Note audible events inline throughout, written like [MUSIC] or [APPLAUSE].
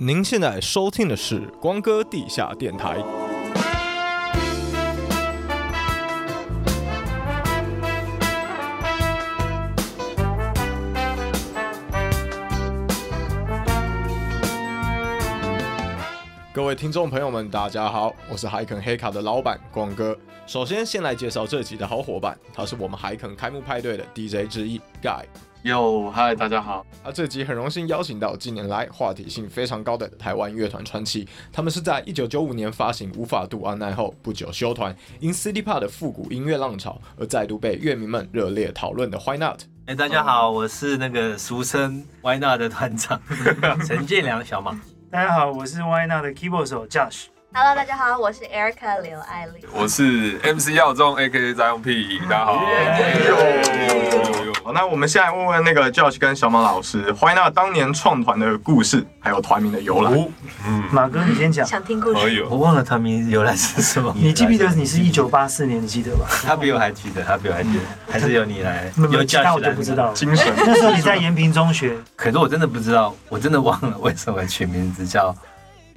您现在收听的是光哥地下电台。各位听众朋友们，大家好，我是海肯黑卡的老板光哥。首先，先来介绍这集的好伙伴，他是我们海肯开幕派对的 DJ 之一 Guy。哟，嗨，大家好！啊，这集很荣幸邀请到近年来话题性非常高的台湾乐团传奇，他们是在一九九五年发行《无法度安奈》后不久休团，因 City Pop 的复古音乐浪潮而再度被乐迷们热烈讨论的 Why Not？哎，大家好，我是那个俗称 Why Not 的团长 [LAUGHS] 陈建良小马。大家好，我是 Why Not 的 Keyboard 手 Josh。Hello，大家好，我是 Erica 刘爱丽。我是 MC 耀宗 AKA 张永屁，大家好。好，那我们现在问问那个 Josh 跟小马老师，Why Not 当年创团的故事，还有团名的由来。嗯，马哥你先讲。想听故事？我忘了团名由来是什么。你记不记得你是一九八四年？你记得吧？他比我还记得，他比我还记得，还是由你来。[LAUGHS] 有 Josh 我就不知道。精神。[LAUGHS] 那时候你在延平中学。可是我真的不知道，我真的忘了为什么取名字叫。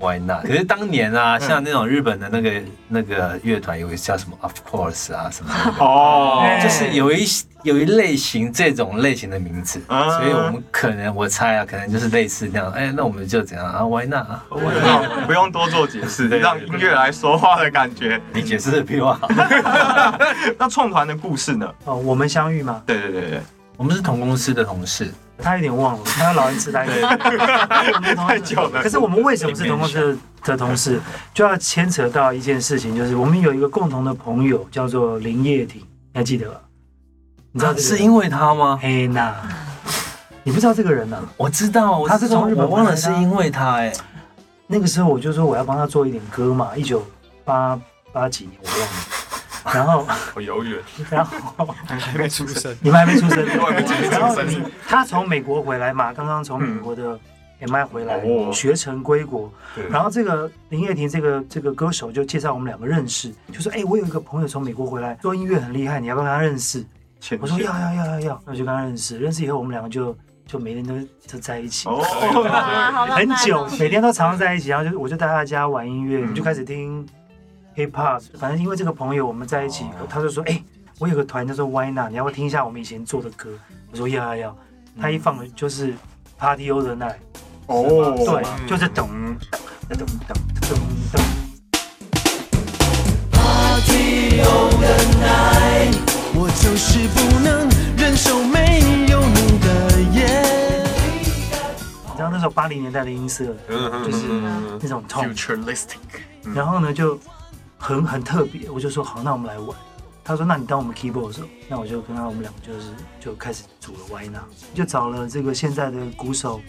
Why not？可是当年啊，像那种日本的那个那个乐团，有个叫什么 Of Course 啊什么的 [LAUGHS] 哦，就是有一有一类型这种类型的名字，所以我们可能我猜啊，可能就是类似那样。哎，那我们就怎样啊，Why not？不用多做解释，让音乐来说话的感觉。你解释的比我好。[LAUGHS] 那创团的故事呢？哦，我们相遇吗？对对对对，我们是同公司的同事。他有点忘了，他老人痴呆。[LAUGHS] 太久了。可是我们为什么是同公司的同事，就要牵扯到一件事情，就是我们有一个共同的朋友叫做林叶婷，你还记得吧？你知道是因为他吗？嘿娜，你不知道这个人呢？我知道，他是从日本，我忘了是因为他哎。那个时候我就说我要帮他做一点歌嘛，一九八八几年我忘了。[LAUGHS] 然后好遥远，[LAUGHS] 然后还没出生，你们还没出生，然后你他从美国回来嘛，刚刚从美国的 MI 回来，学成归国。然后这个林叶婷这个这个歌手就介绍我们两个认识，就说：“哎，我有一个朋友从美国回来，做音乐很厉害，你要不要跟他认识？”我说：“要要要要要。”那我就跟他认识，认识以后我们两个就就每天都都在一起，[LAUGHS] 很久，每天都常常在一起。然后就我就带他家玩音乐，我们就开始听。Hip Hop，反正因为这个朋友，我们在一起，他就说：“哎，我有个团叫做 Why Not，你要不要听一下我们以前做的歌？”我说：“要要要。”他一放的就是 Party All the Night。哦，对，就是咚咚咚咚咚。Party All the Night，我就是不能忍受没有你的夜。你知道那时候八零年代的音色，就是那种 Futuristic，然后呢就。很很特别，我就说好，那我们来玩。他说，那你当我们 keyboard 手，那我就跟他我们两个就是就开始组了 Why Not，就找了这个现在的鼓手，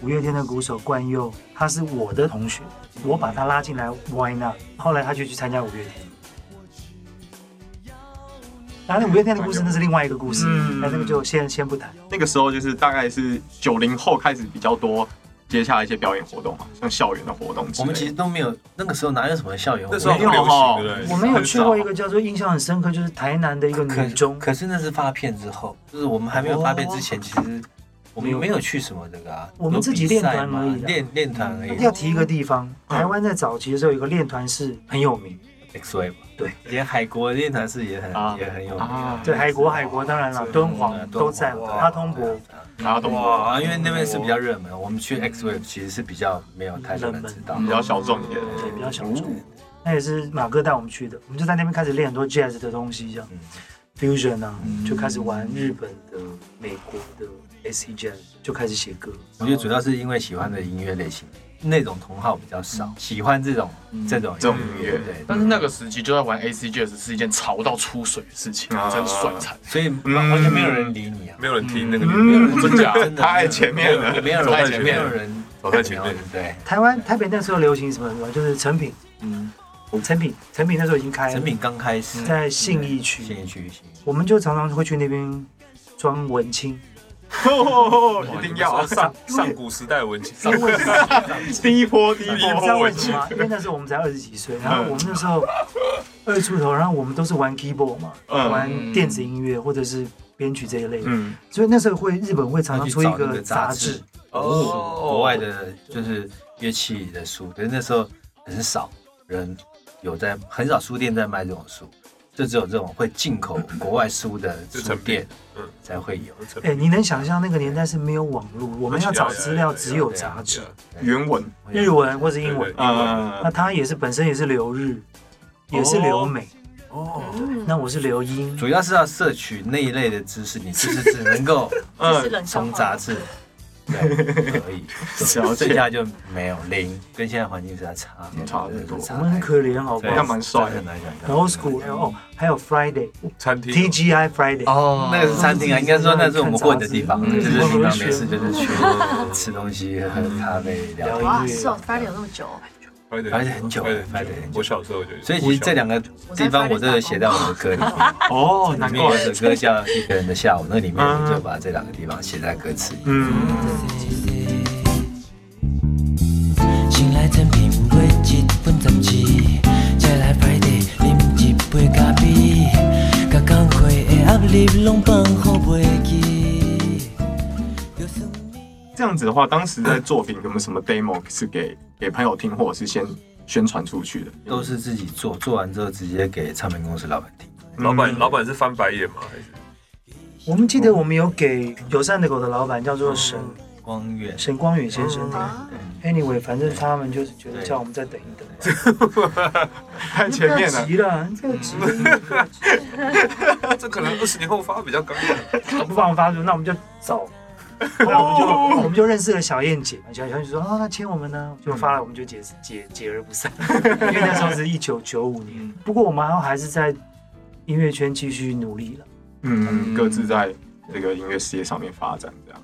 五月天的鼓手冠佑，他是我的同学，我把他拉进来 Why Not，后来他就去参加五月天。然后那五月天的故事那是另外一个故事，那、嗯、那个就先先不谈。那个时候就是大概是九零后开始比较多。接下来一些表演活动嘛，像校园的活动，我们其实都没有。那个时候哪有什么校园活动？那时候没有哈。我们有去过一个叫做印象很深刻，就是台南的一个女中。可是那是发片之后，就是我们还没有发片之前，其实我们没有去什么这个啊。我们自己练团而已，练练团而已。要提一个地方，台湾在早期的时候有一个练团是很有名，X Wave。对，连海国练团是也很也很有名。对，海国海国当然了，敦煌都在，阿通博，阿通博，因为那边是比较热门，我们去 X Wave 其实是比较没有太多人知道，比较小众一点，对，比较小众。那也是马哥带我们去的，我们就在那边开始练很多 Jazz 的东西，这样。Fusion 啊，就开始玩日本的、美国的 Acid Jazz，就开始写歌。我觉得主要是因为喜欢的音乐类型。那种同好比较少，喜欢这种这种这种音乐。对，但是那个时期就在玩 Jazz 是一件潮到出水的事情，真的帅惨。所以完全没有人理你啊，没有人听那个，没有人真的，太前面了，没有人太前面，没有人走在前面。对，台湾台北那时候流行什么什么，就是成品，嗯，成品成品那时候已经开了，诚品刚开始。在信义区，信义区，我们就常常会去那边装文青。一定要。上上古时代文青，第一波第一波文青，因为那时候我们才二十几岁，然后我们那时候二出头，然后我们都是玩 keyboard 嘛，玩电子音乐或者是编曲这一类，所以那时候会日本会常常出一个杂志，哦，国外的就是乐器的书，可是那时候很少人有在，很少书店在卖这种书。就只有这种会进口国外书的书店，嗯，才会有。哎，你能想象那个年代是没有网络，我们要找资料只有杂志、原文、日文或者英文。啊，那他也是本身也是留日，也是留美。哦，那我是留英。主要是要摄取那一类的知识，你就是只能够 [LAUGHS] 嗯从杂志。可以，然后剩下就没有零，跟现在环境实在差差很多。我们很可怜，好不好？他蛮帅。的，然后 school 哦，还有 Friday 餐厅，TGI Friday 哦，那个是餐厅啊，应该说那是我们混的地方，就是平常没事就是去吃东西、喝咖啡、聊音乐。哇，是哦，Friday 有那么久。拍的很久，拍的很久。我小时候就，所以其实这两个地方我都有写在我的歌里面。[LAUGHS] 哦，里面有一首歌叫《一个人的下午》，那里面我就把这两个地方写在歌词里。嗯。这样子的话，当时在作品有没有什么 demo 是给给朋友听，或者是先宣传出去的？都是自己做，做完之后直接给唱片公司老板听。老板老板是翻白眼吗？还是？我们记得我们有给友善的狗的老板叫做沈光远，沈光远先生。Anyway，反正他们就是觉得叫我们再等一等。[LAUGHS] 太前面了，急了，这急了。[LAUGHS] 这可能二十年后发比较刚好。[LAUGHS] 不妨发出，那我们就走。[LAUGHS] 后来我们就我们就认识了小燕姐，小燕姐说啊，那签我们呢？就发了，我们就解解解而不散。[LAUGHS] 因为那时候是一九九五年，不过我们还还是在音乐圈继续努力了。嗯，各自在这个音乐事业上面发展，这样。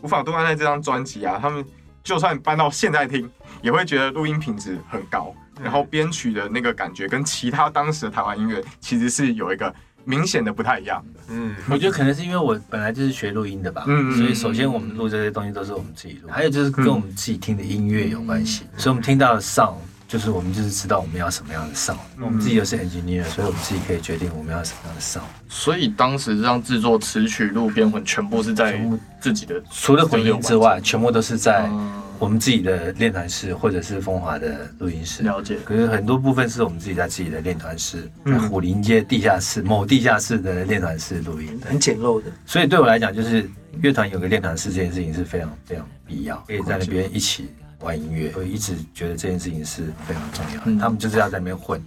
无法度安在这张专辑啊，他们就算搬到现在听，也会觉得录音品质很高，然后编曲的那个感觉跟其他当时的台湾音乐其实是有一个。明显的不太一样。的，嗯，我觉得可能是因为我本来就是学录音的吧，嗯，所以首先我们录这些东西都是我们自己录，还有就是跟我们自己听的音乐有关系，所以我们听到的 sound 就是我们就是知道我们要什么样的 sound，我们自己又是 engineer，所以我们自己可以决定我们要什么样的 sound。所以当时这样制作词曲录编混全部是在自己的，除了混音之外，全部都是在。我们自己的练团室，或者是风华的录音室，了解。可是很多部分是我们自己在自己的练团室，在虎林街地下室某地下室的练团室录音，很简陋的。所以对我来讲，就是乐团有个练团室这件事情是非常非常必要，可以在那边一起玩音乐。我一直觉得这件事情是非常重要的。他们就是要在那边混，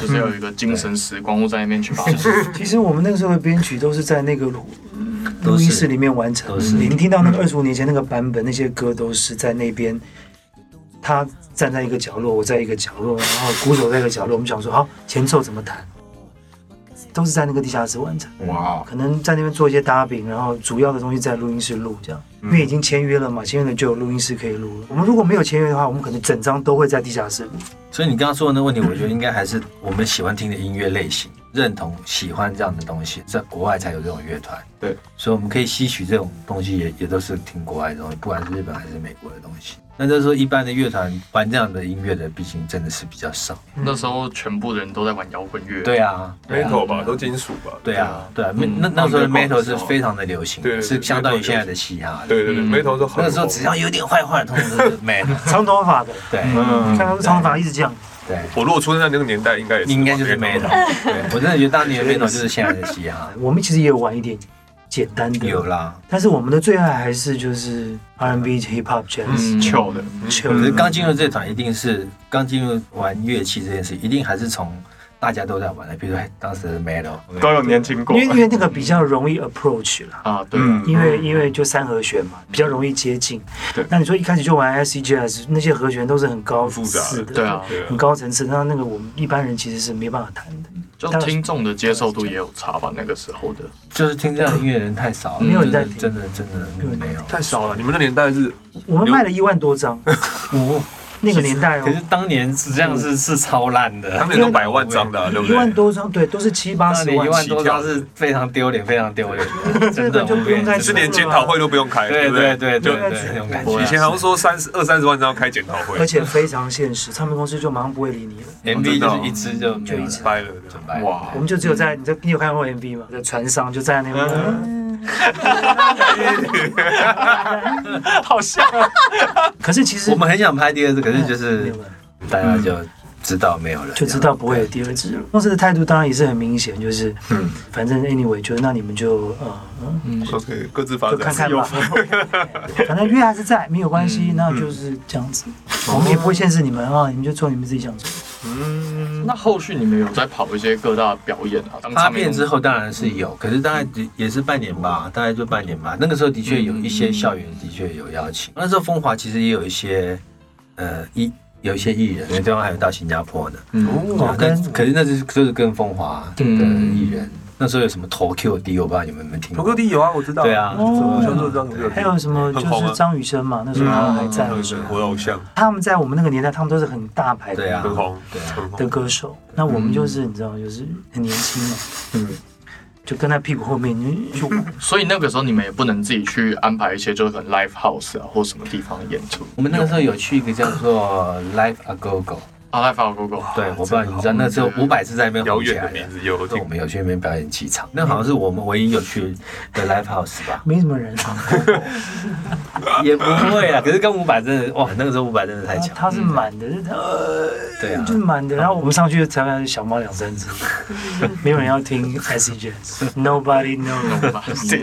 就是要有一个精神时光屋在那边去发。其实我们那个时候的编曲都是在那个录。音室里面完成，您听到那个二十五年前那个版本，那些歌都是在那边。他站在一个角落，我在一个角落，然后鼓手在一个角落。我们想说，好，前奏怎么弹？都是在那个地下室完成。哇，可能在那边做一些搭饼，然后主要的东西在录音室录，这样。因为已经签约了嘛，签约了就有录音室可以录了。我们如果没有签约的话，我们可能整张都会在地下室录。所以你刚刚说的那个问题，我觉得应该还是我们喜欢听的音乐类型。认同喜欢这样的东西，在国外才有这种乐团。对，所以我们可以吸取这种东西也，也也都是听国外的东西，不管是日本还是美国的东西。那就是说，一般的乐团玩这样的音乐的，毕竟真的是比较少。那时候全部的人都在玩摇滚乐。对啊，metal 吧，都金属吧。对啊，对啊，那那时候的 metal 是非常的流行，是相当于现在的嘻哈。对对对，metal 是很。那时候只要有点坏坏，通通都是 [LAUGHS] metal。长头发的，对，看他们长头发一直这样。对，我如果出生在那个年代，应该也是应该就是 metal。对，我真的觉得当年的 metal 就是现在的嘻哈。[LAUGHS] 我们其实也有玩一点简单的，有啦。但是我们的最爱还是就是 R&B、Hip Hop、Jazz、Chill 的。可是刚进入这团，一定是刚进入玩乐器这件事，一定还是从。大家都在玩的，比如说当时的 Metal 都有年轻过，因为因为那个比较容易 approach 了啊，对，因为因为就三和弦嘛，比较容易接近。对，那你说一开始就玩 SCGS，那些和弦都是很高复杂的，对啊，很高层次，那那个我们一般人其实是没办法弹的。就听众的接受度也有差吧？那个时候的，就是听这样的音乐人太少了，没有人在听，真的真的没有，太少了。你们那年代是，我们卖了一万多张。[LAUGHS] 那个年代哦，可是当年实际上是是超烂的，当年都百万张的，对不对？一万多张，对，都是七八十万。一万多张是非常丢脸，非常丢脸。真的就不用再，是连检讨会都不用开，对对对对，那种感觉。以前好像说三十二三十万张要开检讨会，而且非常现实，唱片公司就马上不会理你了。MV 就是一支就就一支掰了，掰。哇，我们就只有在你这，你有看过 MV 吗？在船上就在那边。[LAUGHS] 好像啊。可是其实我们很想拍第二次，可是就是大家就知道没有了，就知道不会有第二次了。公司的态度当然也是很明显，就是嗯反正 anyway，就那你们就呃嗯 OK，各自发就展。看看吧，[LAUGHS] 反正约还是在，没有关系，那就是这样子。我们也不会限制你们啊，你们就做你们自己想做。嗯，那后续你们有在跑一些各大表演啊？当发片片之后当然是有，可是大概也是半年吧，大概就半年吧。那个时候的确有一些校园的确有邀请，那时候风华其实也有一些呃艺有一些艺人，因为对方还有到新加坡的。哦哦，跟跟可是那就是就是跟风华的艺人，那时候有什么 Tokyo D，我不知道你们有没有听过。土哥弟有啊，我知道。对啊我小时候知道土哥弟。还有什么就是张雨生嘛，那时候他还在的时候，我的偶像，他们在我们那个年代，他们都是很大牌的对啊很红，对啊的歌手。那我们就是你知道，就是很年轻嘛，嗯，就跟在屁股后面就就 [LAUGHS] 所以那个时候你们也不能自己去安排一些就是可能 live house 啊或什么地方的演出。我们那个时候有去一个叫做 Live A Go Go，啊，live house go go。对，我不知道你知道，那时候五百是在那边遥红起来的远的名。字有我们有去那边表演几场，那好像是我们唯一有去的 live house 吧？[LAUGHS] 没什么人。[LAUGHS] 也不会啊，可是跟五百真的哇，那个时候五百真的太强。他是满的，呃，对啊就是满的。然后我们上去才看小猫两三只，[LAUGHS] 没有人要听 S E Jazz，Nobody knows，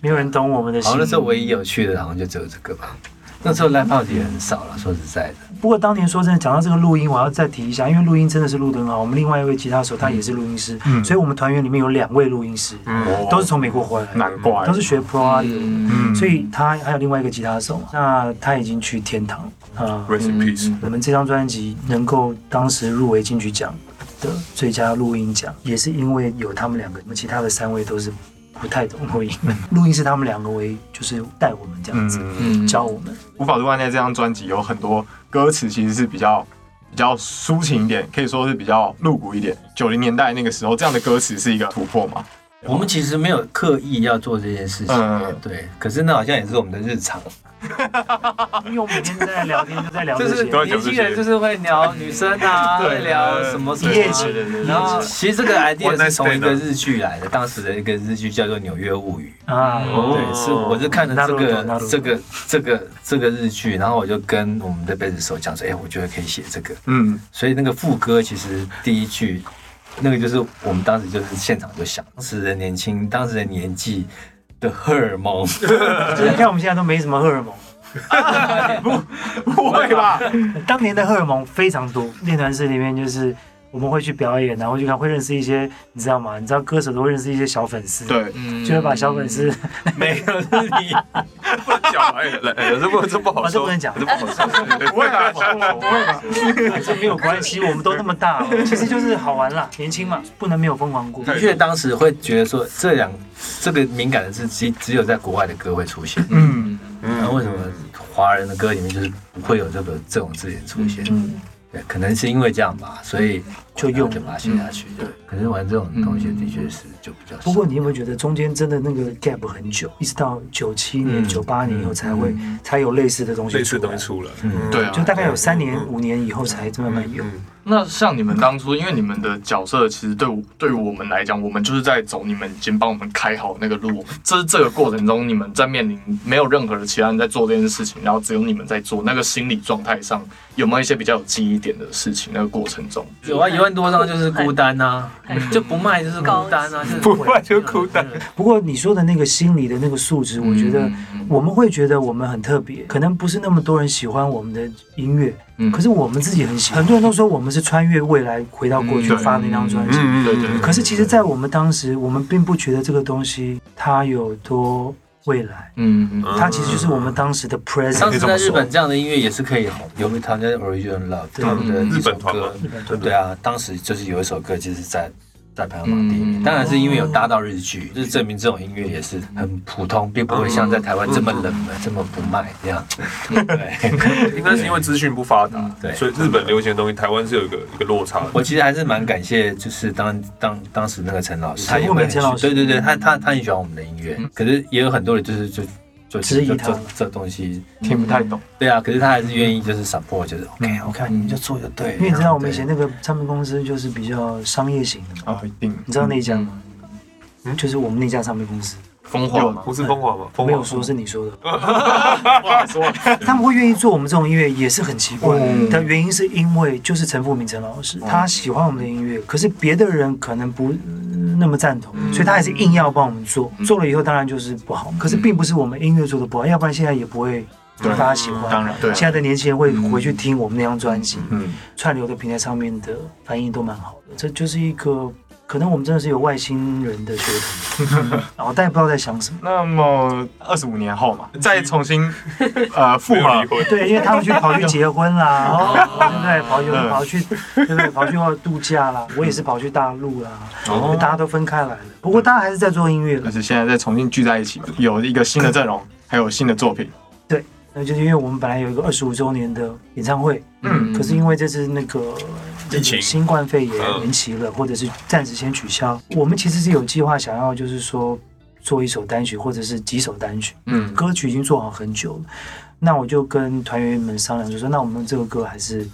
没有人懂我们的心好像。那时候唯一有去的，好像就只有这个吧。那时候 live house 也很少了，说实在的。不过当年说真的，讲到这个录音，我要再提一下，因为录音真的是录得很好。我们另外一位吉他手他也是录音师，嗯所以我们团员里面有两位录音师，哦都是从美国回来的，难怪都是学 Pro 的。嗯所以他还有另外一个吉他手，那他已经去天堂啊。Rest in peace。我们这张专辑能够当时入围金曲奖的最佳录音奖，也是因为有他们两个，我们其他的三位都是不太懂录音，录音是他们两个为就是带我们这样子，嗯，嗯教我们。无法度外在这张专辑有很多歌词其实是比较比较抒情一点，可以说是比较露骨一点。九零年代那个时候，这样的歌词是一个突破嘛？我们其实没有刻意要做这件事情，嗯对。可是那好像也是我们的日常，[LAUGHS] 因为我每天都在聊天，就在聊就这些。是年轻人就是会聊女生啊，[LAUGHS] 会聊什么什么然后其实这个 idea 是从一个日剧来的，当时的一个日剧叫做《纽约物语》。啊，对，是我是看了这个这个这个这个日剧，然后我就跟我们的贝斯手讲说，哎，我觉得可以写这个。嗯，所以那个副歌其实第一句，那个就是我们当时就是现场就想，当时的年轻，当时的年纪的荷尔蒙，就 [LAUGHS] 是你看我们现在都没什么荷尔蒙，[LAUGHS] 不不会吧？当年的荷尔蒙非常多。练团室里面就是我们会去表演，然后去看，会认识一些，你知道吗？你知道歌手都会认识一些小粉丝，，对，嗯就会把小粉丝，没有是你，不能讲哎，来，哎这不这不好说，啊这不能讲这不好说。不会吧？不会吧？这没有关系，我们都那么大了，其实就是好玩啦，年轻嘛，不能没有疯狂过。的确当时会觉得说这两这个敏感的字只只有在国外的歌会出现，嗯，然后为什么华人的歌里面就是不会有这个这种字眼出现？嗯，对，可能是因为这样吧，所以就用就把它写下去。对，可是玩这种东西的确是就比较。不过你有没有觉得中间真的那个 gap 很久，一直到九七年、嗯九八年以后才会才有类似的东西类似出来的东西出来，嗯对啊就大概有三年、五年以后才慢慢有。那像你们当初，因为你们的角色其实对我对于我们来讲，我们就是在走你们已经帮我们开好那个路。这是这个过程中，你们在面临没有任何的其他人在做这件事情，然后只有你们在做，那个心理状态上有没有一些比较有记忆点的事情？那个过程中，有啊，一万多张就是孤单呐，就不卖就是孤单啊，就是不卖就孤单。不过你说的那个心理的那个素质，我觉得嗯我们会觉得我们很特别，可能不是那么多人喜欢我们的音乐，嗯可是我们自己很喜欢。很多人都说我们是穿越未来回到过去嗯发那张专辑，对对可是其实，在我们当时，我们并不觉得这个东西它有多未来，嗯嗯它其实就是我们当时的 present。当时在日本这样的音乐也是可以红，有一他的 Original Love 对他们的一首日本歌，日本对啊，当时就是有一首歌就是在在排行榜第一名，嗯当然是因为有搭到日剧，就是证明这种音乐也是很普通，并不会像在台湾这么冷门、这么不卖这样。[LAUGHS] 对，应该是因为资讯不发达，对。所以日本流行的东西，台湾是有一个一个落差的。我其实还是蛮感谢，就是当当当时那个陈老师，他也陈富会很美陈老师。对对对，他他他很喜欢我们的音乐，可是也有很多人就是就就就质疑他这这东西，听不太懂。对啊，可是他还是愿意就是 support，就是 OK OK，你们就做就对。因为你知道我们以前那个唱片公司就是比较商业型的嘛，啊，一定。你知道那家吗？嗯就是我们那家唱片公司，风华吗？不是风华吗？风华没有说是你说的。[LAUGHS] 说。[LAUGHS] 他们会愿意做我们这种音乐也是很奇怪嗯的原因，是因为就是陈富明陈老师他喜欢我们的音乐，可是别的人可能不呃那么赞同，所以他还是硬要帮我们做。做了以后当然就是不好，可是并不是我们音乐做的不好，要不然现在也不会被大家喜欢。当然，对现在的年轻人会回去听我们那张专辑，嗯，串流的平台上面的反应都蛮好的，这就是一个可能我们真的是有外星人的血统，然后但也不知道在想什么。那么二十五年后嘛，再重新 [LAUGHS] 呃复合对，因为他们去跑去结婚啦，哦对不对？跑去嗯跑去，对不对？跑去度假啦，我也是跑去大陆啦，哦大家都分开来了。不过大家还是在做音乐了，但是现在再重新聚在一起，有一个新的阵容，还有新的作品。对那就是因为我们本来有一个二十五周年的演唱会，嗯可是因为这次那个这疫情个新冠肺炎嗯延期了，或者是暂时先取消。我们其实是有计划想要，就是说做一首单曲，或者是几首单曲。嗯歌曲已经做好很久了，那我就跟团员们商量，就说那我们这个歌还是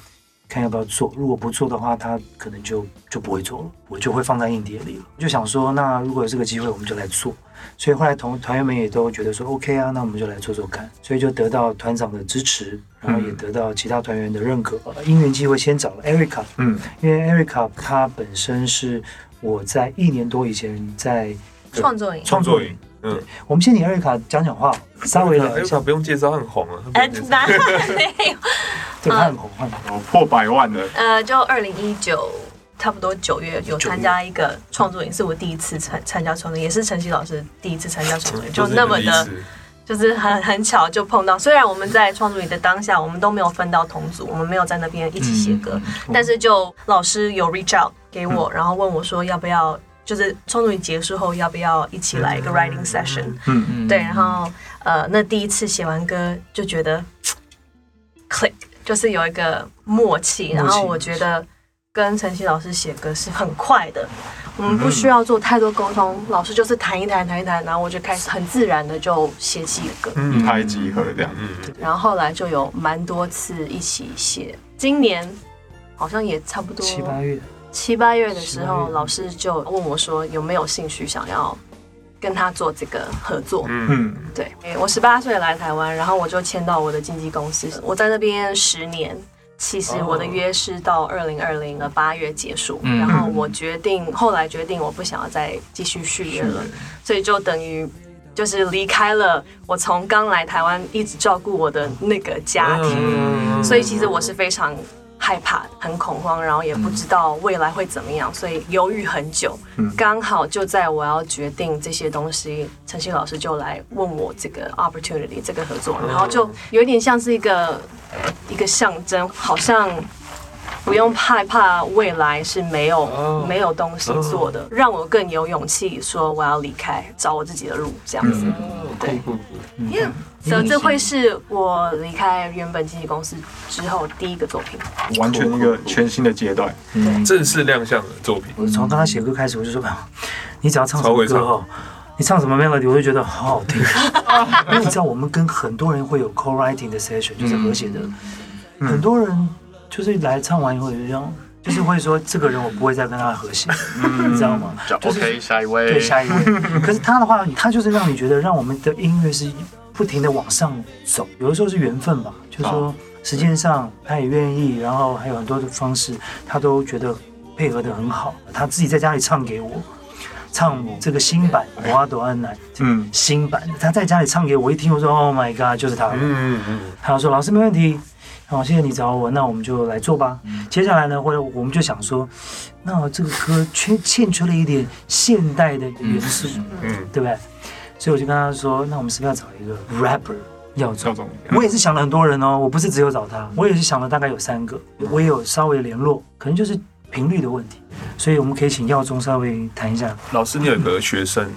看要不要做。如果不做的话，他可能就就不会做了，我就会放在硬碟里了。就想说，那如果有这个机会，我们就来做。所以后来同团员们也都觉得说 OK 啊，那我们就来做做看。所以就得到团长的支持，然后也得到其他团员的认可。呃因缘机会先找了 Erica，嗯因为 Erica 她本身是我在一年多以前在创作营，创作营。嗯，我们先请艾瑞卡讲讲话，稍微的哎，我不用介绍，很红啊。他哎哪 [LAUGHS] 没有？对他很红，很红。破百万的，呃，就二零一九，差不多九月有参加一个创作营，是我第一次参参加创作营，也是陈曦老师第一次参加创作营，[LAUGHS] 就那么的，就是很很巧就碰到。虽然我们在创作营的当下，我们都没有分到同组，我们没有在那边一起写歌，但是就老师有 reach out 给我，然后问我说要不要，就是创作营结束后要不要一起来一个 writing session。嗯嗯。对，然后呃，那第一次写完歌就觉得 click，就是有一个默契，然后我觉得跟陈曦老师写歌是很快的，我们不需要做太多沟通，老师就是弹一弹弹一弹，然后我就开始很自然的就写起了歌，嗯。拍即合这样。嗯，然后后来就有蛮多次一起写，今年好像也差不多七八月，七八月的时候，老师就问我说有没有兴趣想要跟他做这个合作。嗯。对，我十八岁来台湾，然后我就签到我的经纪公司，我在那边十年。其实我的约是到二零二零的八月结束，嗯。然后我决定，后来决定我不想要再继续续约了，所以就等于就是离开了我从刚来台湾一直照顾我的那个家庭，嗯。所以其实我是非常害怕、很恐慌，然后也不知道未来会怎么样，所以犹豫很久。刚好就在我要决定这些东西，陈曦老师就来问我这个 opportunity 这个合作，然后就有一点像是一个一个象征，好像。不用害怕未来是没有没有东西做的，让我更有勇气说我要离开，找我自己的路，这样子。对，Yeah，所以这会是我离开原本经纪公司之后第一个作品。完全一个全新的阶段。正式亮相的作品，我从刚刚写歌开始，我就说，啊你只要唱什超会唱么歌哦，你唱什么 melody，我就觉得好好听。[LAUGHS] 因为你知道，我们跟很多人会有 co-writing 的 session，就是和谐的，很多人就是来唱完以后就这样，就是会说，这个人我不会再跟他和谐，你知道吗？就 OK，下一位，对，下一位。[LAUGHS] 可是他的话，他就是让你觉得，让我们的音乐是不停的往上走。有的时候是缘分吧，就是说时间上他也愿意，然后还有很多的方式，他都觉得配合的很好。他自己在家里唱给我，唱这个新版《花朵安南》，嗯，新版的，他在家里唱给我，一听我说 Oh my God，就是。他嗯。嗯嗯，他说：“老师没问题，好，谢谢你找我，那我们就来做吧。接下来呢，或者我们就想说，那这个歌缺欠缺了一点现代的元素，嗯对不对？所以我就跟他说，那我们是不是要找一个 rapper 要找赵？总，我也是想了很多人哦，我不是只有找他，我也是想了大概有三个，我也有稍微联络，可能就是频率的问题，所以我们可以请耀宗稍微谈一下。老师，你有个学生？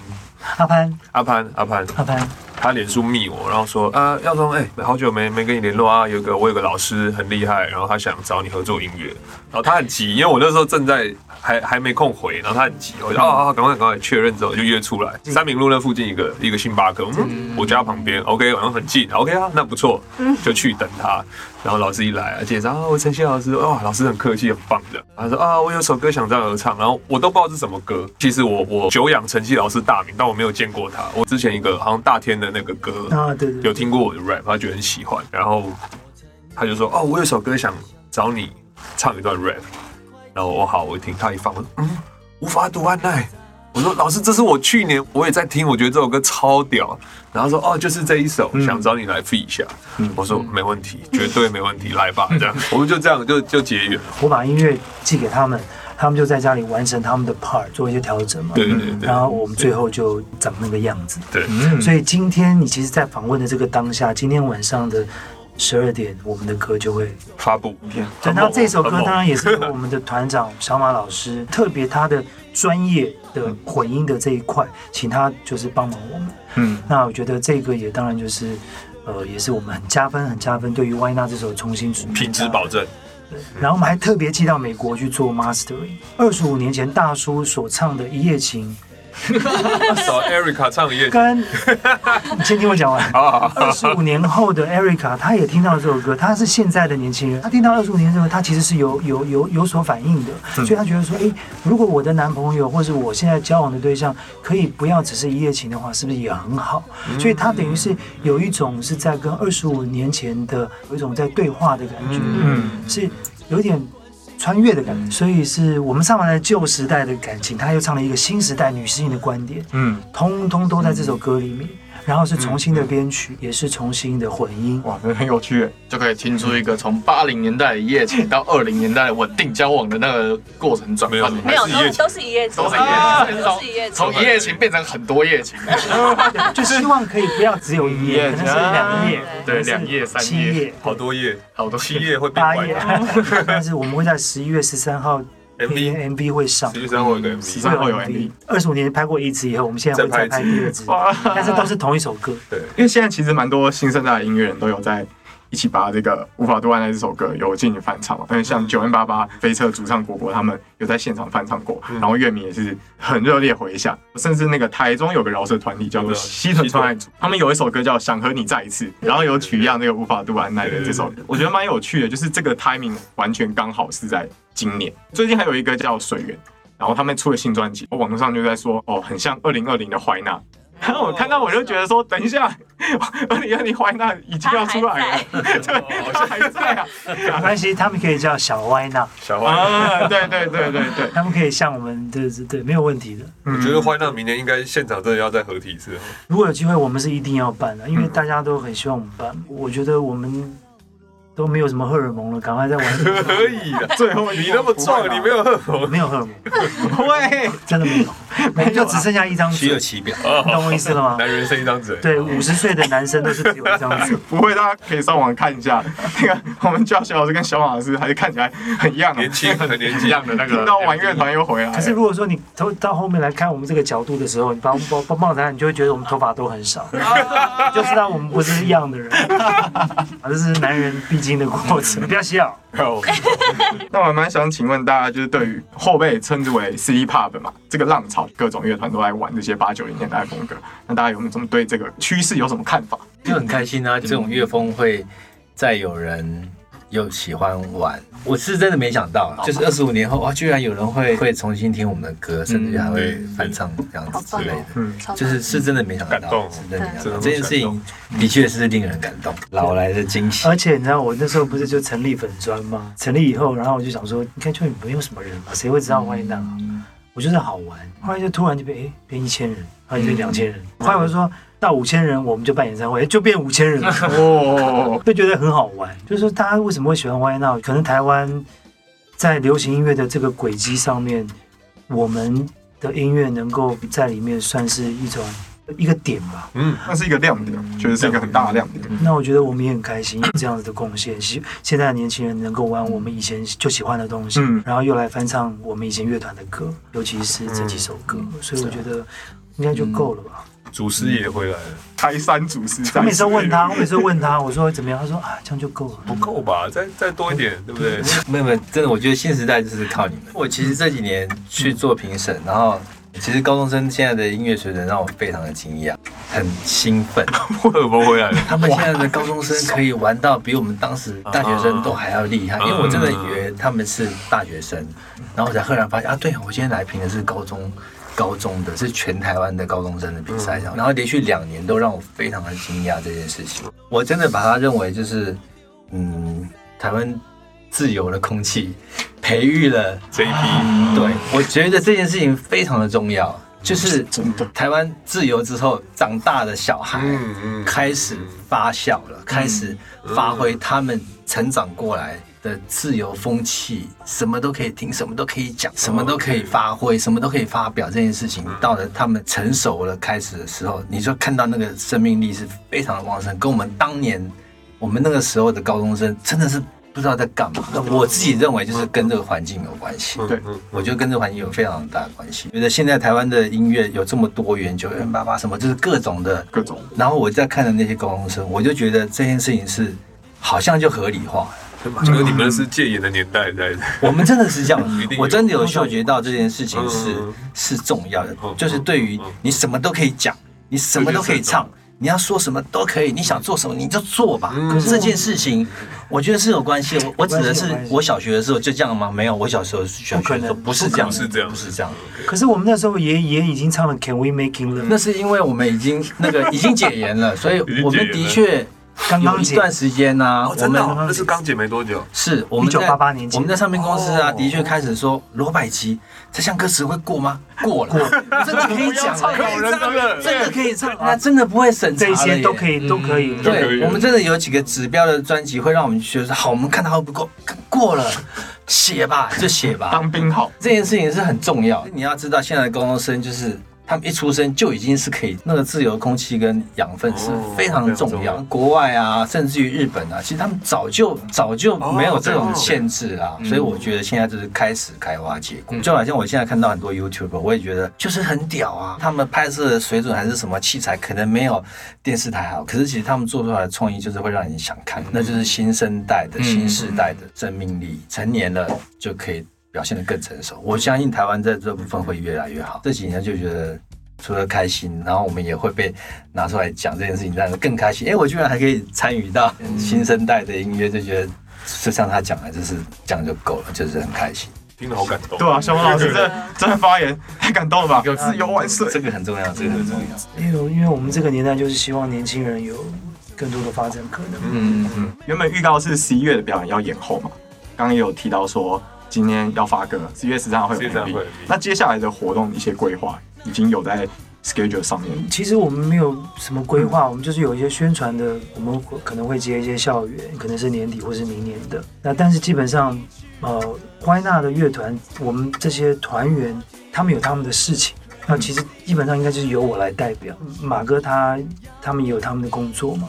阿潘，阿潘，阿潘，阿潘，他脸书密我，然后说啊，耀宗，哎、欸，好久没没跟你联络啊，有个我有个老师很厉害，然后他想找你合作音乐，然后他很急，因为我那时候正在还还没空回，然后他很急，我就啊啊，赶快赶快确认之后就约出来，三明路那附近一个一个星巴克，嗯，我家旁边，OK，然后很近，OK 啊，那不错，就去等他。然后老师一来啊，介绍啊，我陈曦老师，哇，老师很客气，很棒的。他说啊，我有首歌想这样合唱，然后我都不知道是什么歌。其实我我久仰陈曦老师大名，但我没有见过他。我之前一个好像大天的那个歌啊，对对，有听过我的 rap，他觉得很喜欢。然后他就说，哦，我有首歌想找你唱一段 rap。然后我好，我一听他一放，我说嗯，无法度按捺。我说老师，这是我去年我也在听，我觉得这首歌超屌。然后说哦，就是这一首，嗯、想找你来 feat 一下。嗯、我说没问题，绝对没问题，来吧，[LAUGHS] 这样我们就这样就就结缘。我把音乐寄给他们，他们就在家里完成他们的 part，做一些调整嘛。对对对。然后我们最后就长那个样子。对。所以今天你其实，在访问的这个当下，今天晚上的十二点，我们的歌就会发布。对，然后这首歌当然也是我们的团长小马老师特别他的。专业的混音的这一块，请他就是帮忙我们。嗯，那我觉得这个也当然就是，呃，也是我们很加分、很加分。对于 Why Not 这首重新品质保证。对，然后我们还特别寄到美国去做 mastering。二十五年前大叔所唱的一夜情。找 Erica 唱一夜，跟你先听我讲完。二十五年后的 Erica，她也听到这首歌，她是现在的年轻人，她听到二十五年之后，她其实是有有有有所反应的，所以她觉得说，哎，如果我的男朋友或是我现在交往的对象可以不要只是一夜情的话，是不是也很好？所以她等于是有一种是在跟二十五年前的有一种在对话的感觉，嗯，是有点。穿越的感觉，所以是我们唱完了旧时代的感情，他又唱了一个新时代女性的观点，嗯，通通都在这首歌里面。然后是重新的编曲，也是重新的混音，哇，那很有趣，就可以听出一个从八零年代的一夜情到二零年代的稳定交往的那个过程转换。没有，都是一夜情，都是一夜情，都是一夜情，从一夜情变成很多夜情，就希望可以不要只有一夜，可能是两夜，对，两夜、三夜，好多夜，好多七夜会八夜，[LAUGHS] 但是我们会在十一月十三号。M V M V 会上，十三号有 M V，十三号有 M V。二十五年拍过一次以后，我们现在会再拍第二次，但是都是同一首歌。[LAUGHS] 对，因为现在其实蛮多新生代的音乐人都有在。一起把这个《无法度按捺》这首歌有进行翻唱，因为像九 N 八八飞车主唱果果他们有在现场翻唱过，然后乐迷也是很热烈回响。甚至那个台中有个饶舌团体叫做西屯传爱组，他们有一首歌叫《想和你再一次》，然后有取样那个《无法度按捺》的这首歌，我觉得蛮有趣的，就是这个 timing 完全刚好是在今年。最近还有一个叫水源，然后他们出了新专辑，我网络上就在说哦，很像二零二零的怀娜。然后我看到我就觉得说，等一下，[LAUGHS] 二零二零怀娜已经要出来了，[LAUGHS] 对，他还在啊，没关系，他们可以叫小歪娜，小歪纳，对对对对对，他们可以像我们，对对对，没有问题的。我觉得怀娜明年应该现场真的要再合体一次。如果有机会，我们是一定要办的，因为大家都很希望我们办。我觉得我们。都没有什么荷尔蒙了，赶快再玩。可以的，[LAUGHS] 最后你那么壮，你没有荷尔蒙，没有荷尔蒙，[LAUGHS] 喂，真的没有，没就只剩下一张纸，虚有其表，你懂我意思了吗？男人剩一张嘴，对，五十岁的男生都是只有一张嘴。不会，大家可以上网看一下，那个我们教学老师跟小马老师还是看起来很一样，年轻很年轻样的那个。听到玩乐团又回来。可是如果说你头到后面来看我们这个角度的时候，你把把把帽子看，你就会觉得我们头发都很少，[LAUGHS] 就知道我们不是一样的人。这是男人必经的过程。不要笑。[LAUGHS] 那我蛮想请问大家，就是对于后辈称之为 City Pop 嘛，这个浪潮，各种乐团都在玩这些八九零年代风格，那大家有没有什么对这个趋势有什么看法？就很开心啊，这种乐风会再有人。又喜欢玩，我是真的没想到，就是二十五年后哇，居然有人会会重新听我们的歌，甚至还会翻唱这样子之类的，嗯，就是是真的没想到，感动，真的没想到，这件事情的确是令人感动，老来的惊喜。而且你知道，我那时候不是就成立粉专吗？成立以后，然后我就想说，应该就没有什么人嘛，谁会知道 Why Not？我觉得好玩，后来就突然就变哎变一千人，后来就两千人，后来我就说。到五千人，我们就办演唱会，就变五千人了，[LAUGHS] 哦，就觉得很好玩。就是说，大家为什么会喜欢 Why Not？可能台湾在流行音乐的这个轨迹上面，我们的音乐能够在里面算是一种一个点吧。嗯，那是一个亮点，确实是一个很大的亮点。那我觉得我们也很开心，有这样子的贡献。现现在的年轻人能够玩我们以前就喜欢的东西，嗯，然后又来翻唱我们以前乐团的歌，尤其是这几首歌，所以我觉得应该就够了吧。祖师爷回来了，开山祖师。我每次问他，我每次问他，我说怎么样？他说啊，这样就够了，不够吧？再再多一点，对不对？没有没有，真的，我觉得新时代就是靠你们。我其实这几年去做评审，然后其实高中生现在的音乐水准让我非常的惊讶，很兴奋。为什么回来了？他们现在的高中生可以玩到比我们当时大学生都还要厉害，因为我真的以为他们是大学生，然后我才赫然发现啊，对，我今天来评的是高中。高中的是全台湾的高中生的比赛，然后连续两年都让我非常的惊讶这件事情。我真的把它认为就是，嗯，台湾自由的空气培育了这一批。对，我觉得这件事情非常的重要，就是台湾自由之后长大的小孩开始发酵了，开始发挥他们成长过来的自由风气，什么都可以听，什么都可以讲，什么都可以发挥，什么都可以发表。这件事情到了他们成熟了开始的时候，你就看到那个生命力是非常的旺盛，跟我们当年我们那个时候的高中生真的是不知道在干嘛。我自己认为就是跟这个环境有关系。对，我觉得跟这个环境有非常大的关系。觉得现在台湾的音乐有这么多元，九零八八什么，就是各种的各种。然后我在看的那些高中生，我就觉得这件事情是好像就合理化了。觉 [LAUGHS] 得你们是戒严的年代在，我们真的是这样，[LAUGHS] 我真的有嗅觉到这件事情是是重要的，就是对于你什么都可以讲，你什么都可以唱，你要说什么都可以，你想做什么你就做吧。可是这件事情，我觉得是有关系。我我指的是我小学的时候就这样吗？没有，我小时候小学的时候不是这样，是这样，不是这样。可是我们那时候也也已经唱了 Can We Make It Love，那是因为我们已经那个已经解严了，所以我们的确。刚刚一段时间呢，我们那是刚解没多久，是我们一九八八年，我们在唱片公司啊，的确开始说罗百吉这项歌词会过吗？过了，[LAUGHS] 真的可以讲，真的可以唱，那真的不会审查，这些都可以，都可以。对，我们真的有几个指标的专辑会让我们觉得好，我们看他会不够，过了，写吧，就写吧，当兵好，这件事情是很重要。你要知道，现在的高中生就是。他们一出生就已经是可以，那个自由空气跟养分是非常重要。国外啊，甚至于日本啊，其实他们早就早就没有这种限制啊。所以我觉得现在就是开始开花结果。就好像我现在看到很多 YouTuber，我也觉得就是很屌啊。他们拍摄的水准还是什么器材，可能没有电视台好，可是其实他们做出来的创意就是会让你想看。那就是新生代的新世代的生命力，成年了就可以。表现得更成熟，我相信台湾在这部分会越来越好。这几年就觉得除了开心，然后我们也会被拿出来讲这件事情，让人更开心。哎，我居然还可以参与到新生代的音乐，就觉得就像他讲的，就是这样就够了，就是很开心。听得好感动。对啊，小王老师这这发言太感动了吧？有自由万岁，这个很重要，这个很重要。因为因为我们这个年代就是希望年轻人有更多的发展可能。嗯嗯。原本预告是十一月的表演要延后嘛，刚刚也有提到说。今天要发歌，十一月十三号会有 MV。那接下来的活动一些规划已经有在 schedule 上面。其实我们没有什么规划，我们就是有一些宣传的，我们可能会接一些校园，可能是年底或是明年的。那但是基本上，呃，怀纳的乐团，我们这些团员他们有他们的事情，那其实基本上应该就是由我来代表。马哥他他们也有他们的工作嘛。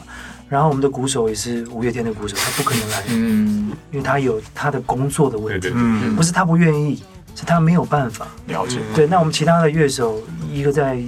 然后我们的鼓手也是五月天的鼓手，他不可能来，嗯，因为他有他的工作的问题，嗯，不是他不愿意，是他没有办法。了解。对，那我们其他的乐手，一个在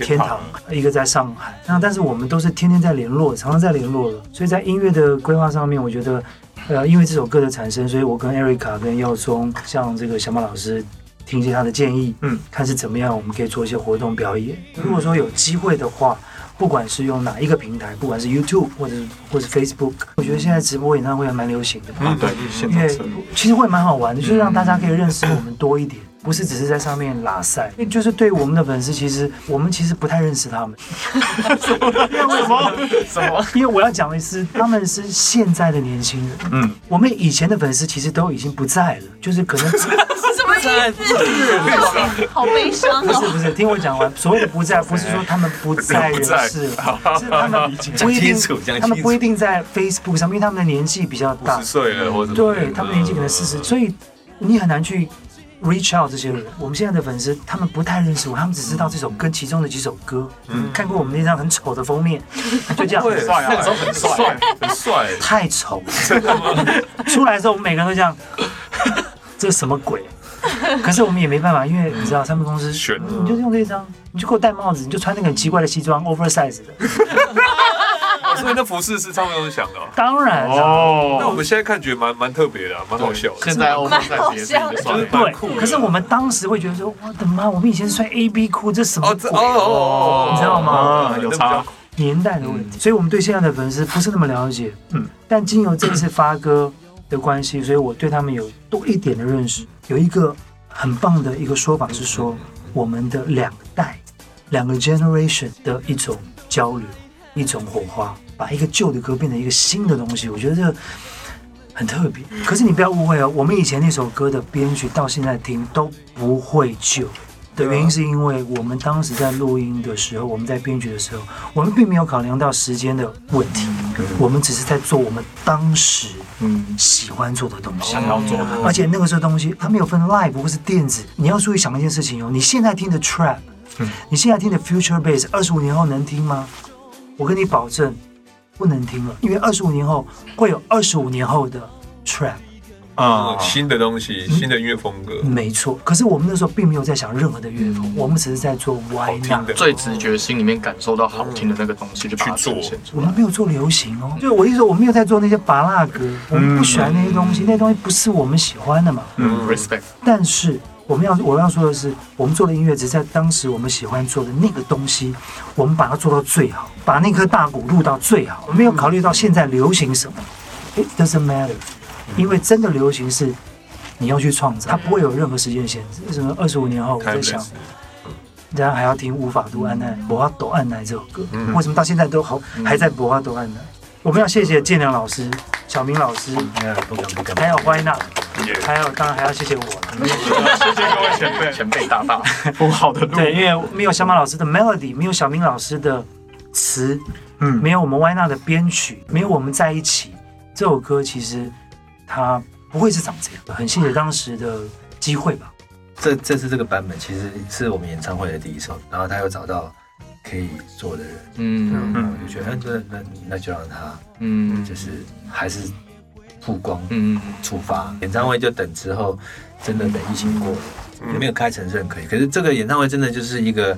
天堂，一个在上海，那但是我们都是天天在联络，常常在联络了，所以在音乐的规划上面，我觉得，呃，因为这首歌的产生，所以我跟 Erica 跟耀松，像这个小马老师听一些他的建议，嗯，看是怎么样，我们可以做一些活动表演。如果说有机会的话。不管是用哪一个平台，不管是 YouTube 或者或者 Facebook，我觉得现在直播演唱会还蛮流行的。嗯，对，因为其实会蛮好玩的，就是让大家可以认识我们多一点，不是只是在上面拉塞。因为就是对我们的粉丝，其实我们其实不太认识他们。[LAUGHS] 什么？什么？什么？因为我要讲的是，他们是现在的年轻人。嗯，我们以前的粉丝其实都已经不在了，就是可能。[LAUGHS] 在，好悲伤哦！不是不是，听我讲完。所谓的不在，不是说他们不在人世了，是他们 [LAUGHS] 不一定，他们不一定在 Facebook 上面，因为他们的年纪比较大，十岁了或者对，他们年纪可能四十，所以你很难去 reach out 这些人。我们现在的粉丝，他们不太认识我，他们只知道这首歌其中的几首歌，看过我们那张很丑的封面，[LAUGHS] 就这样，很帅啊，那个时候很帅，很帅，太丑，[LAUGHS] 出来的时候我们每个人都这样，[LAUGHS] 这是什么鬼？可是我们也没办法，因为你知道，他们公司选，你就用这张，你就给我戴帽子，你就穿那个很奇怪的西装，oversize 的。所以那服饰是唱片公司想的。当然哦。那我们现在看觉得蛮蛮特别的，蛮好笑。现在 oversize 就算了。对，可是我们当时会觉得说，我的妈，我们以前穿 A B 裤，这什么鬼？哦，哦你知道吗？有差。年代的问题，所以我们对现在的粉丝不是那么了解。嗯，但经由这次发哥的关系，所以我对他们有多一点的认识。有一个很棒的一个说法是说，我们的两代、两个 generation 的一种交流、一种火花，把一个旧的歌变成一个新的东西。我觉得这很特别。可是你不要误会哦，我们以前那首歌的编曲到现在听都不会旧。的原因是因为我们当时在录音的时候，我们在编曲的时候，我们并没有考量到时间的问题，我们只是在做我们当时嗯喜欢做的东西，想要做的。而且那个时候东西它没有分 live 或是电子，你要注意想一件事情哦，你现在听的 trap，你现在听的 future bass，二十五年后能听吗？我跟你保证不能听了，因为二十五年后会有二十五年后的 trap。啊，新的东西，新的音乐风格，没错。可是我们那时候并没有在想任何的乐风，我们只是在做 Why Not？最直觉心里面感受到好听的那个东西就去做。我们没有做流行哦，就我意思说，我没有在做那些拔蜡歌，我们不喜欢那些东西，那些东西不是我们喜欢的嘛。嗯，respect。但是我们要我要说的是，我们做的音乐只是在当时我们喜欢做的那个东西，我们把它做到最好，把那颗大鼓录到最好。我们没有考虑到现在流行什么，It doesn't matter。因为真的流行是你要去创造，它不会有任何时间限制。为什么二十五年后我在想，大家还要听《无法度按捺》《无法度按捺》这首歌？为什么到现在都好还在《无法度按捺》？我们要谢谢建良老师、小明老师，还有 Why Not，还有当然还要谢谢我了。谢谢各位前辈、前辈大大铺好的路。对，因为没有小马老师的 melody，没有小明老师的词，嗯，没有我们 Why Not 的编曲，没有我们在一起，这首歌其实。他不会是长这样，很谢谢当时的机会吧。这这次这个版本其实是我们演唱会的第一首，然后他又找到可以做的人，嗯，然后我就觉得，那那那就让他，嗯，就是还是曝光，嗯，出发演唱会就等之后，真的等疫情过了，没有开成是可以。可是这个演唱会真的就是一个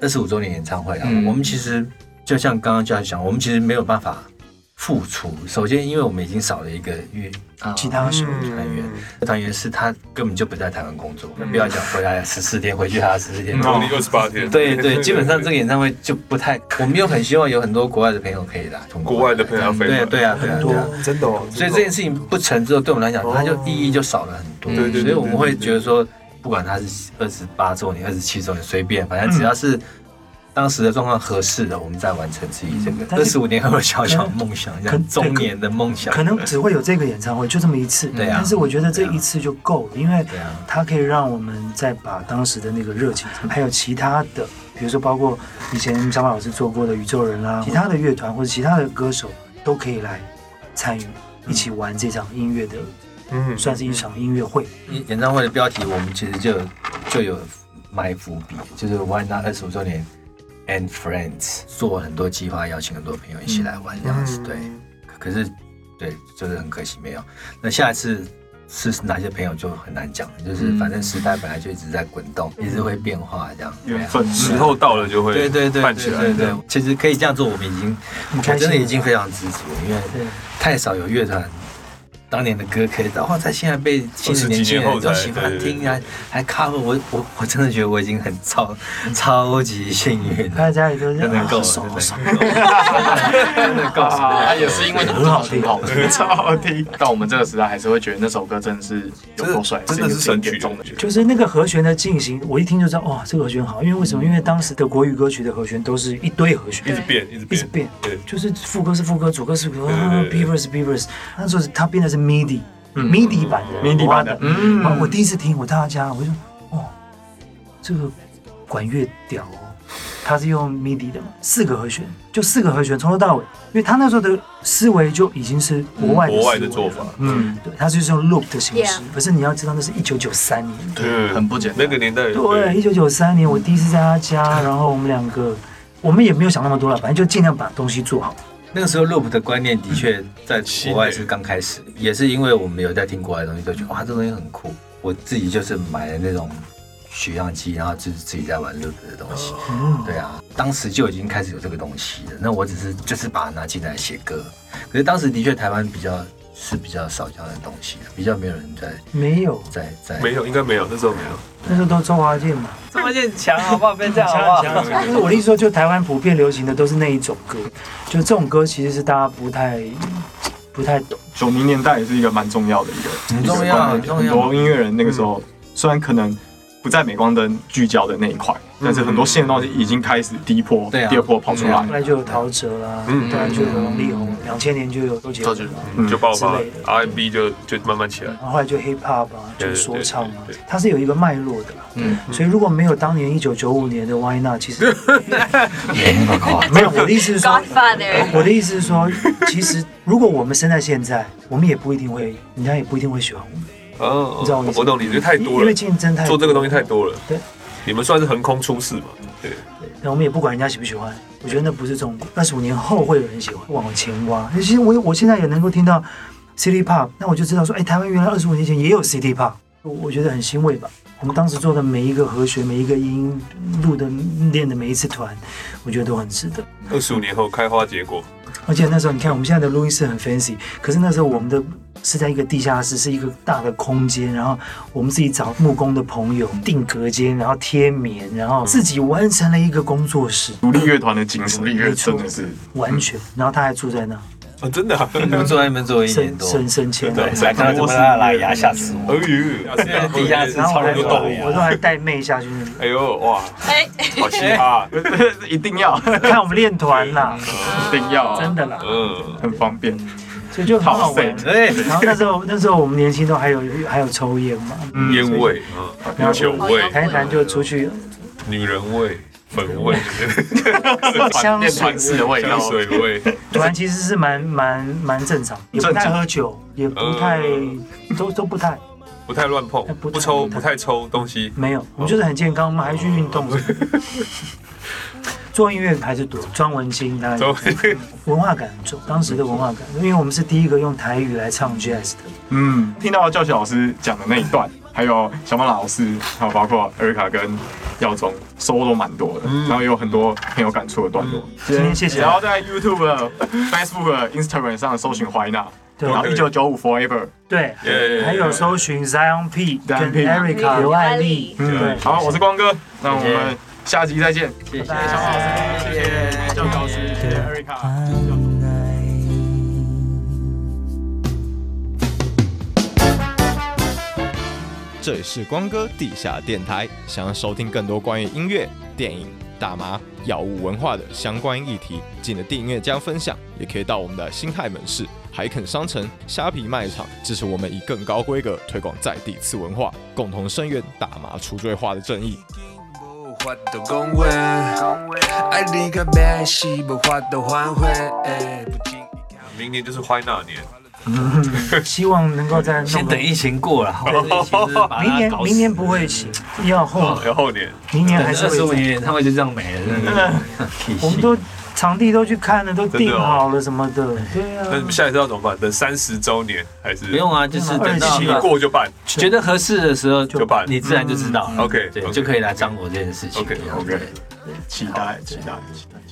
二十五周年演唱会啊，我们其实就像刚刚就在讲，我们其实没有办法。付出，首先因为我们已经少了一个乐其他所有团员，团员是他根本就不在台湾工作，不要讲回来十四天，回去还要十四天，隔离二十八天。对对，基本上这个演唱会就不太，我们又很希望有很多国外的朋友可以来，从国外的朋友飞来，对对啊，很多真的。所以这件事情不成之后，对我们来讲，它就意义就少了很多。对对，所以我们会觉得说，不管他是二十八周年、二十七周年，随便，反正只要是。当时的状况合适的，我们再完成自己这个二十五年后的小小梦想，这样中年的梦想，可能只会有这个演唱会，就这么一次。对啊，但是我觉得这一次就够了，因为它可以让我们再把当时的那个热情，[LAUGHS] 还有其他的，比如说包括以前小马老师做过的宇宙人啦，其他的乐团或者其他的歌手都可以来参与，一起玩这场音乐的，嗯，算是一场音乐会。演唱会的标题我们其实就就有埋伏笔，就是 Why Not 二十五周年。And friends 做很多计划，邀请很多朋友一起来玩这样子，对。可是，对，就是很可惜没有。那下一次是哪些朋友就很难讲，就是反正时代本来就一直在滚动，一直会变化这样。缘分，时候到了就会对对对，办起来。对对，其实可以这样做，我们已经，我真的已经非常知足，因为太少有乐团。当年的歌可以的话，在现在被新的年轻人都喜欢听啊，还 cover 我我我真的觉得我已经很超超级幸运，大家里都真的够爽，真的够爽，他也是因为很好听，好听，超好听。到我们这个时代，还是会觉得那首歌真的是有够帅，真的是神曲中的。就是那个和弦的进行，我一听就知道，哇，这个和弦好。因为为什么？因为当时的国语歌曲的和弦都是一堆和弦，一直变，一直变，一直变。对，就是副歌是副歌，主歌是主歌，B verse B verse，那时候他变的是。MIDI，MIDI 版的，MIDI 版的，嗯，我第一次听，我到他家，我就说，哦，这个管乐屌哦，他是用 MIDI 的嘛，四个和弦，就四个和弦，从头到尾，因为他那时候的思维就已经是国外国外的做法，嗯，对，他就是用 loop 的形式，可是你要知道那是一九九三年，对，很不简单，那个年代，对，一九九三年我第一次在他家，然后我们两个，我们也没有想那么多了，反正就尽量把东西做好。那个时候，loop 的观念的确在国外是刚开始，也是因为我们有在听国外的东西，就觉得哇，这东西很酷。我自己就是买了那种取样机，然后就是自己在玩 loop 的东西。嗯，对啊，当时就已经开始有这个东西了。那我只是就是把它拿进来写歌，可是当时的确台湾比较是比较少这样的东西，比较没有人在没有在在没有，应该没有，那时候没有，那时候都周华健嘛，周华健强好不好？别这样好不好？就是我的意思说，就台湾普遍流行的都是那一种歌，就这种歌其实是大家不太不太懂。九零年代也是一个蛮重要的一个很重要，很重要。很多音乐人那个时候虽然可能。不在镁光灯聚焦的那一块，但是很多新的东西已经开始第一波、第二波跑出来。后来就有陶喆啦，后来就有王力宏，两千年就有周杰伦，就爆发，R&B 就就慢慢起来。然后后来就 Hip Hop 啊，就说唱啊，它是有一个脉络的。嗯，所以如果没有当年一九九五年的 Why Not，其实 [LAUGHS] [LAUGHS] 没有。我的意思是说，[LAUGHS] 我的意思是说，其实如果我们生在现在，我们也不一定会，人家也不一定会喜欢我们。哦，你知道我我懂你，因为太多了，因为竞争太多，做这个东西太多了。对，你们算是横空出世嘛？对。那我们也不管人家喜不喜欢，我觉得那不是重点。二十五年后会有人喜欢，往前挖。其实我我现在也能够听到 City Pop，那我就知道说，哎，台湾原来二十五年前也有 City Pop，我我觉得很欣慰吧。我们当时做的每一个和弦，每一个音录的练的每一次团，我觉得都很值得。二十五年后开花结果。而且那时候你看，我们现在的录音室很 fancy，可是那时候我们的是在一个地下室，是一个大的空间，然后我们自己找木工的朋友定隔间，然后贴棉，然后自己完成了一个工作室。独立乐团的精神，独立乐真的是。完全。然后他还住在那。啊，真的，你们坐在那边坐一年多，升升迁，对，来看到这么大的拉牙，吓死我！哎呦，地下室超多洞，我都还带妹下去。哎呦，哇，哎，好奇葩，[LAUGHS] 一定要。[LAUGHS] 看我们练团啦，一定要，真的啦，嗯，很方便，所以就很好玩。对，然后那时候那时候我们年轻都还有还有抽烟嘛，烟味，然后酒味，谈一谈就出去，女人味。粉味，[LAUGHS] 香水的味。道，香水味。团其实是蛮蛮蛮正常，也不太喝酒，也不太都都不太。不太乱碰，不抽不太抽东西。没有，我们就是很健康，我们还去运动。[LAUGHS] 做音乐还是多，庄文清，当然文化感很重，当时的文化感，因为我们是第一个用台语来唱 jazz 的。嗯，听到教学老师讲的那一段。还有小马老师，还有包括 Erica 跟耀宗，收获都蛮多的，然后也有很多很有感触的段落。今天谢谢。然后在 YouTube、Facebook、Instagram 上搜寻 Why Not，然后一九九五 Forever，对，还有搜寻 Zion P 跟 Erica 刘爱丽。对，好，我是光哥，那我们下集再见。谢谢。小马老师，谢谢。教学老师，谢谢。Erica。这里是光哥地下电台，想要收听更多关于音乐、电影、大麻、药物文化的相关议题，记得订阅加分享，也可以到我们的新泰门市、海肯商城、虾皮卖场支持我们，以更高规格推广在地次文化，共同声援大麻除罪化的正义。明年就是 Why Not 年。嗯，希望能够在先等疫情过了，明年明年不会起，要后 [LAUGHS] 要后年，明年还是二十五年，他们就这样没了，真的。我们都场地都去看了，都订好了什么的，对啊。那你们下一次要怎么办？等三十周年还是？不用啊，就是等到一过就办，觉得合适的时候就办，你自然就知道。OK，对，就可以来张罗这件事情。OK，OK，期待，期待，期待，期待。